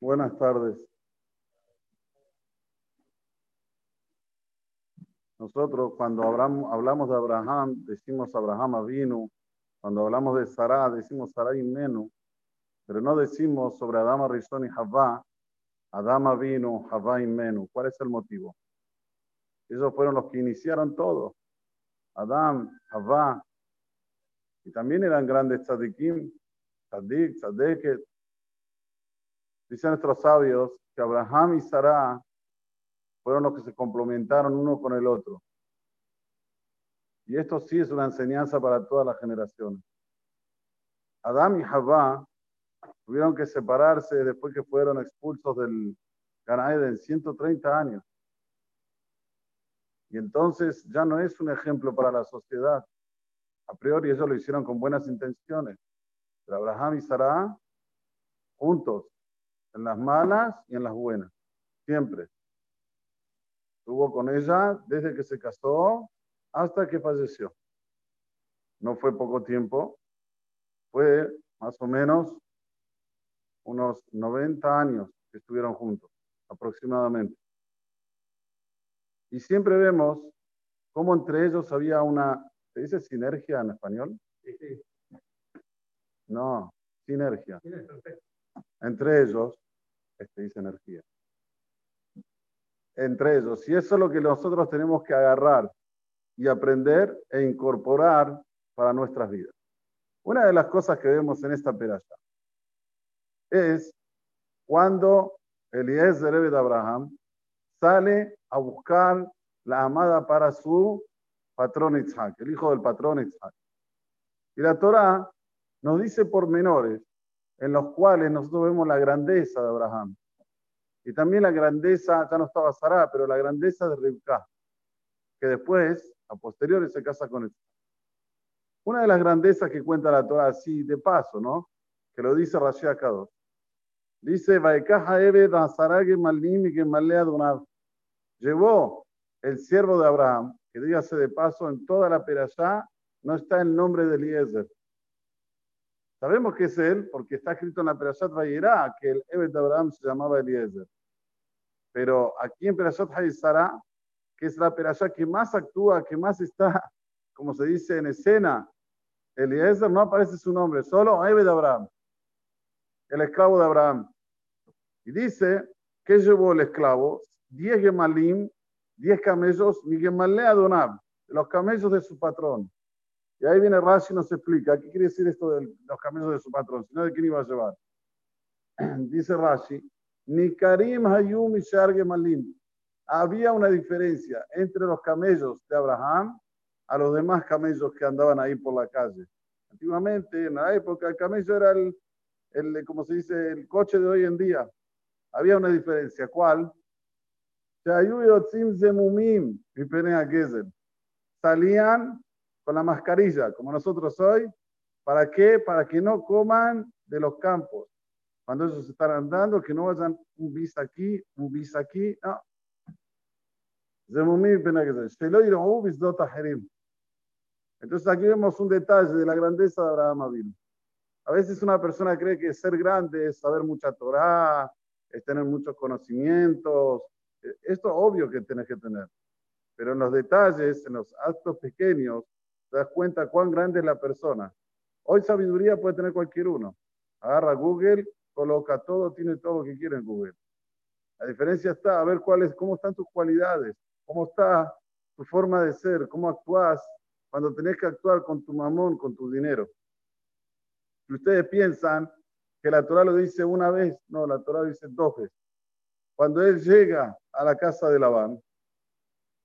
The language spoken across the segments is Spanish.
Buenas tardes. Nosotros cuando hablamos, de Abraham, decimos Abraham vino. Cuando hablamos de Sarah, decimos Sarah Menú. Pero no decimos sobre Adama Rishon y Javá, Adama vino, Javá Menú. ¿Cuál es el motivo? Ellos fueron los que iniciaron todo. Adam, Javá. Y también eran grandes tzadikim, tzadik, tzadeket. Dicen nuestros sabios que Abraham y Sarah fueron los que se complementaron uno con el otro. Y esto sí es una enseñanza para todas las generaciones. Adam y Javá tuvieron que separarse después que fueron expulsos del Gan en 130 años. Y entonces ya no es un ejemplo para la sociedad. A priori ellos lo hicieron con buenas intenciones. Pero Abraham y Sarah juntos, en las malas y en las buenas, siempre. Estuvo con ella desde que se casó hasta que falleció. No fue poco tiempo, fue más o menos unos 90 años que estuvieron juntos, aproximadamente. Y siempre vemos cómo entre ellos había una, ¿se dice sinergia en español? Sí, sí. No, sinergia. Entre ellos, este dice energía entre ellos. Y eso es lo que nosotros tenemos que agarrar y aprender e incorporar para nuestras vidas. Una de las cosas que vemos en esta peralla es cuando Eliezer de Abraham sale a buscar la amada para su patrón Isaac, el hijo del patrón Isaac. Y la Torah nos dice pormenores en los cuales nosotros vemos la grandeza de Abraham, y también la grandeza, ya no estaba Sarah, pero la grandeza de Rivka, que después, a posteriori, se casa con él. Una de las grandezas que cuenta la Torah, así de paso, ¿no? Que lo dice Rashi Akados. Dice, Llevó el siervo de Abraham, que dígase de paso, en toda la perashá no está el nombre de Eliezer. Sabemos que es él porque está escrito en la Perashat Vayera que el Evet de Abraham se llamaba Eliezer. Pero aquí en Perashat Hayzara, que es la Perashat que más actúa, que más está, como se dice, en escena, Eliezer no aparece su nombre, solo Evet de Abraham, el esclavo de Abraham. Y dice que llevó el esclavo 10 gemalim, 10 camellos, mi gemalé Adonab, los camellos de su patrón. Y ahí viene Rashi y nos explica, ¿qué quiere decir esto de los camellos de su patrón? Sino de quién iba a llevar. Dice Rashi, ni Karim Hayum y Malim. Había una diferencia entre los camellos de Abraham a los demás camellos que andaban ahí por la calle. Antiguamente, en la época, el camello era el, el como se dice, el coche de hoy en día. Había una diferencia. ¿Cuál? Salían la mascarilla, como nosotros hoy. ¿Para qué? Para que no coman de los campos. Cuando ellos están andando, que no vayan un bis aquí, un bis aquí. No. Entonces aquí vemos un detalle de la grandeza de Abraham Avinu. A veces una persona cree que ser grande es saber mucha Torah, es tener muchos conocimientos. Esto es obvio que tienes que tener. Pero en los detalles, en los actos pequeños, te das cuenta cuán grande es la persona. Hoy sabiduría puede tener cualquier uno. Agarra Google, coloca todo, tiene todo lo que quiere en Google. La diferencia está a ver cuáles, cómo están tus cualidades, cómo está tu forma de ser, cómo actúas cuando tenés que actuar con tu mamón, con tu dinero. Si ustedes piensan que la Torah lo dice una vez, no, la Torah dice dos veces. Cuando él llega a la casa de Labán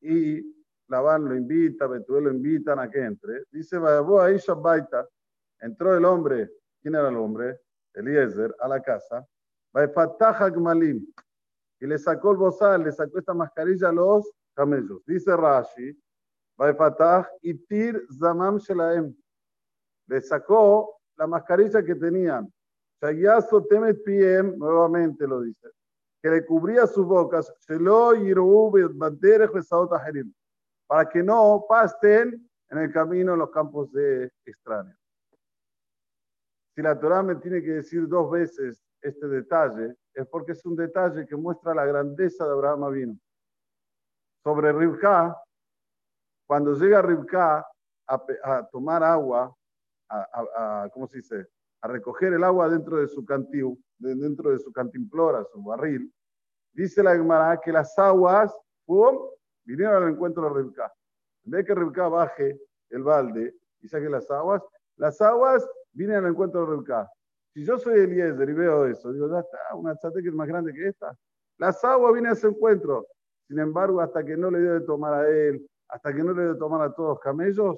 y Labán lo invita, Betuel lo invitan a que entre. Dice, ahí entró el hombre, ¿quién era el hombre? Eliezer, a la casa. Y le sacó el bozal, le sacó esta mascarilla a los camellos. Dice Rashi, y Tir Zamam Shelaem, le sacó la mascarilla que tenían. Shayaso Temet Piem, nuevamente lo dice, que le cubría sus bocas, Shelo Yiru Bandere Aherim para que no pasten en el camino en los campos de extraños. Si la Torah me tiene que decir dos veces este detalle es porque es un detalle que muestra la grandeza de Abraham vino. Sobre Rivka, cuando llega Rivka a, tomar agua, a, ¿cómo se dice? A recoger el agua dentro de su cantiu, dentro de su cantimplora, su barril, dice la Gemara que las aguas, ¡pum!, vinieron al encuentro de Rivka. En vez de que Rivka baje el balde y saque las aguas, las aguas vienen al encuentro de Rivka. Si yo soy Eliezer y veo eso, digo, ya está, una chate que es más grande que esta. Las aguas vienen a ese encuentro. Sin embargo, hasta que no le dio de tomar a él, hasta que no le dio de tomar a todos los camellos,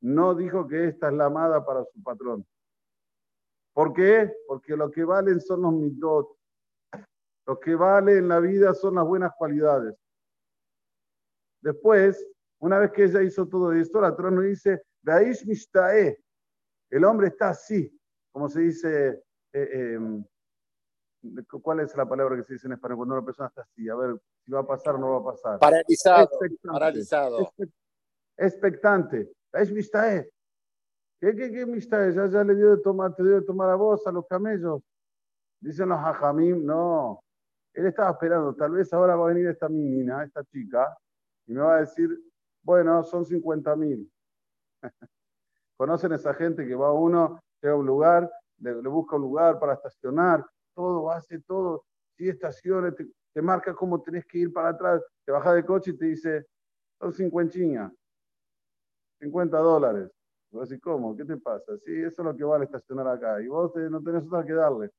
no dijo que esta es la amada para su patrón. ¿Por qué? Porque lo que valen son los mitot. Lo que vale en la vida son las buenas cualidades. Después, una vez que ella hizo todo esto, la Torah nos dice, Daish Mishtae. El hombre está así, como se dice, eh, em, ¿cuál es la palabra que se dice en español cuando una persona está así? A ver si va a pasar o no va a pasar. Paralizado. Paralizado. Expectante. Es mistae. ¿Qué, qué, qué mistae? Ya, ya le dio de tomar, te dio de tomar a vos, a los camellos. Dicen los hajamim, no. Él estaba esperando, tal vez ahora va a venir esta mina, esta chica, y me va a decir, bueno, son 50 mil. Conocen esa gente que va uno, llega a un lugar, le, busca un lugar para estacionar, todo, hace todo, si estaciones, te, te, marca cómo tenés que ir para atrás, te baja de coche y te dice, son 50 chiñas. 50 dólares. Y vos decís, ¿cómo? ¿Qué te pasa? Sí, eso es lo que vale estacionar acá. Y vos no tenés otra que darle.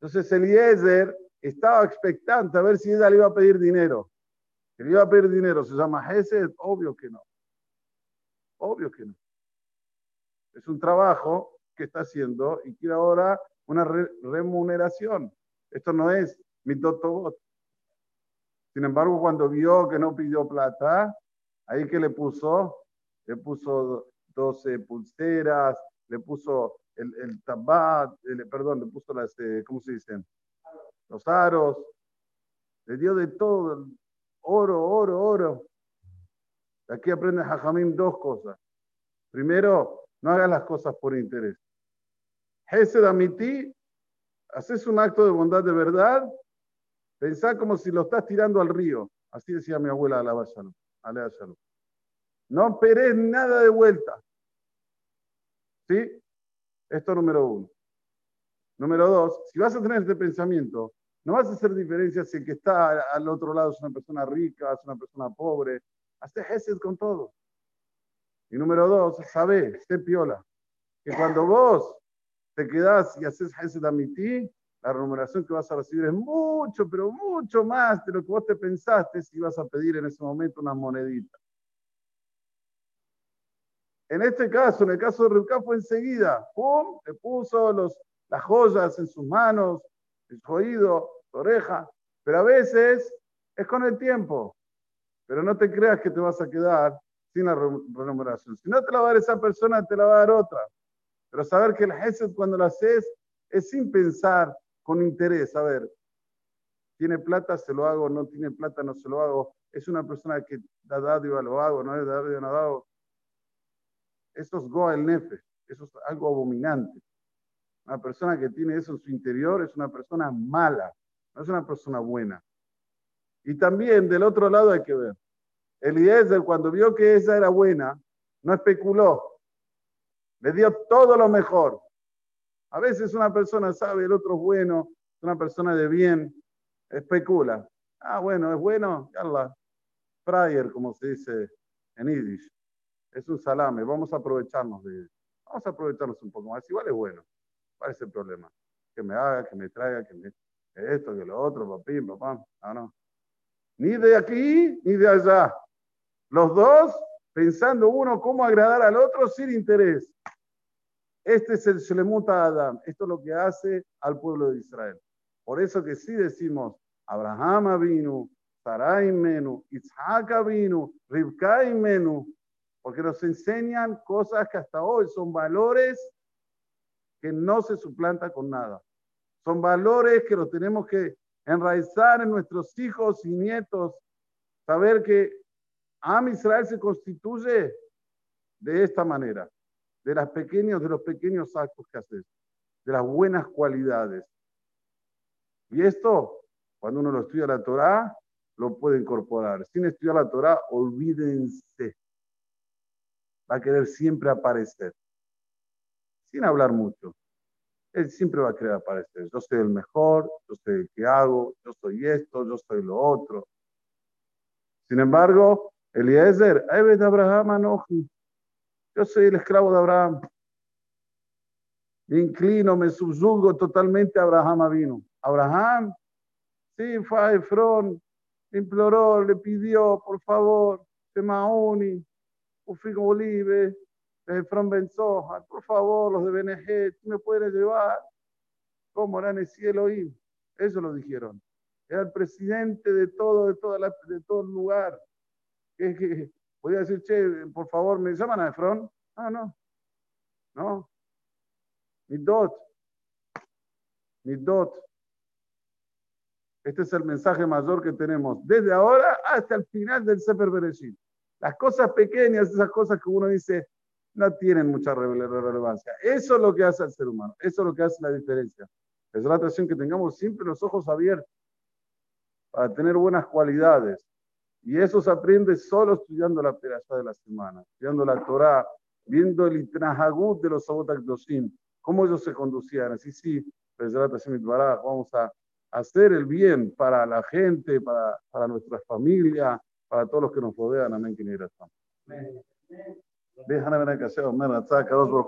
Entonces Eliezer estaba expectante a ver si ella le iba a pedir dinero. Que le iba a pedir dinero, ¿se llama Gesed? Obvio que no. Obvio que no. Es un trabajo que está haciendo y quiere ahora una remuneración. Esto no es mi bot. Sin embargo, cuando vio que no pidió plata, ahí que le puso le puso 12 pulseras, le puso el, el tabat, perdón, le puso las, eh, ¿cómo se dicen? Los aros, le dio de todo, oro, oro, oro. Aquí aprende Jajamín dos cosas. Primero, no hagas las cosas por interés. Hesed Amiti, haces un acto de bondad de verdad, pensá como si lo estás tirando al río. Así decía mi abuela Alaba Shalom. No esperes nada de vuelta. ¿Sí? Esto número uno. Número dos, si vas a tener este pensamiento, no vas a hacer diferencia si el que está al otro lado es una persona rica, es una persona pobre. Hazte gesed con todo. Y número dos, sabe, sé piola, que cuando vos te quedás y haces gesed a ti, la remuneración que vas a recibir es mucho, pero mucho más de lo que vos te pensaste si ibas a pedir en ese momento una monedita. En este caso, en el caso de Rivka, fue enseguida. ¡Pum! Le puso los, las joyas en sus manos, su oído, su oreja. Pero a veces es con el tiempo. Pero no te creas que te vas a quedar sin la remuneración. Si no te la va a dar esa persona, te la va a dar otra. Pero saber que el Hesed cuando lo haces es sin pensar, con interés. A ver, tiene plata, se lo hago, no tiene plata, no se lo hago. Es una persona que da dádiva, lo hago, no es dádiva, no hago. Eso es Goel Nefe, eso es algo abominante. Una persona que tiene eso en su interior es una persona mala, no es una persona buena. Y también del otro lado hay que ver. Eliezer, cuando vio que esa era buena, no especuló. Le dio todo lo mejor. A veces una persona sabe, el otro es bueno, es una persona de bien, especula. Ah, bueno, es bueno, la Prayer, como se dice en Yiddish es un salame, vamos a aprovecharnos de Vamos a aprovecharnos un poco más. Igual es bueno. ¿Cuál es el problema? Que me haga, que me traiga, que me esto, que lo otro, papi, papá. No, no. Ni de aquí ni de allá. Los dos pensando uno cómo agradar al otro sin interés. Este es el Shlemuta Adam. Esto es lo que hace al pueblo de Israel. Por eso que sí decimos, Abraham vino, Sarai menu, Isaac vino, Rivka menu, porque nos enseñan cosas que hasta hoy son valores que no se suplantan con nada. Son valores que los tenemos que enraizar en nuestros hijos y nietos, saber que Am Israel se constituye de esta manera, de, las pequeños, de los pequeños actos que haces, de las buenas cualidades. Y esto, cuando uno lo estudia la Torah, lo puede incorporar. Sin estudiar la Torah, olvídense. Va a querer siempre aparecer, sin hablar mucho. Él siempre va a querer aparecer. Yo soy el mejor, yo soy el que hago, yo soy esto, yo soy lo otro. Sin embargo, Eliezer, de Abraham Yo soy el esclavo de Abraham. Me inclino, me subyugo totalmente a Abraham vino. Abraham, sí, fue a Efrón, imploró, le pidió, por favor, Semauni, Ufigo Olive, Efrón Benzoja, por favor, los de Benejet, me pueden llevar? ¿Cómo era en el cielo y Eso lo dijeron. Era el presidente de todo, de, toda la, de todo el lugar. Que, podía decir, che, por favor, ¿me llaman a Efrón? Ah, no. No. Midot. Midot. Este es el mensaje mayor que tenemos desde ahora hasta el final del Sefer Bereshit. Las cosas pequeñas, esas cosas que uno dice, no tienen mucha relevancia. Eso es lo que hace al ser humano. Eso es lo que hace la diferencia. Es la atracción que tengamos siempre los ojos abiertos para tener buenas cualidades. Y eso se aprende solo estudiando la perashá de la semana, estudiando la Torah, viendo el Itnahagut de los Sabot cómo ellos se conducían. Así sí, vamos a hacer el bien para la gente, para, para nuestra familia, para todos los que nos rodean. Amén. Déjame ver que sea,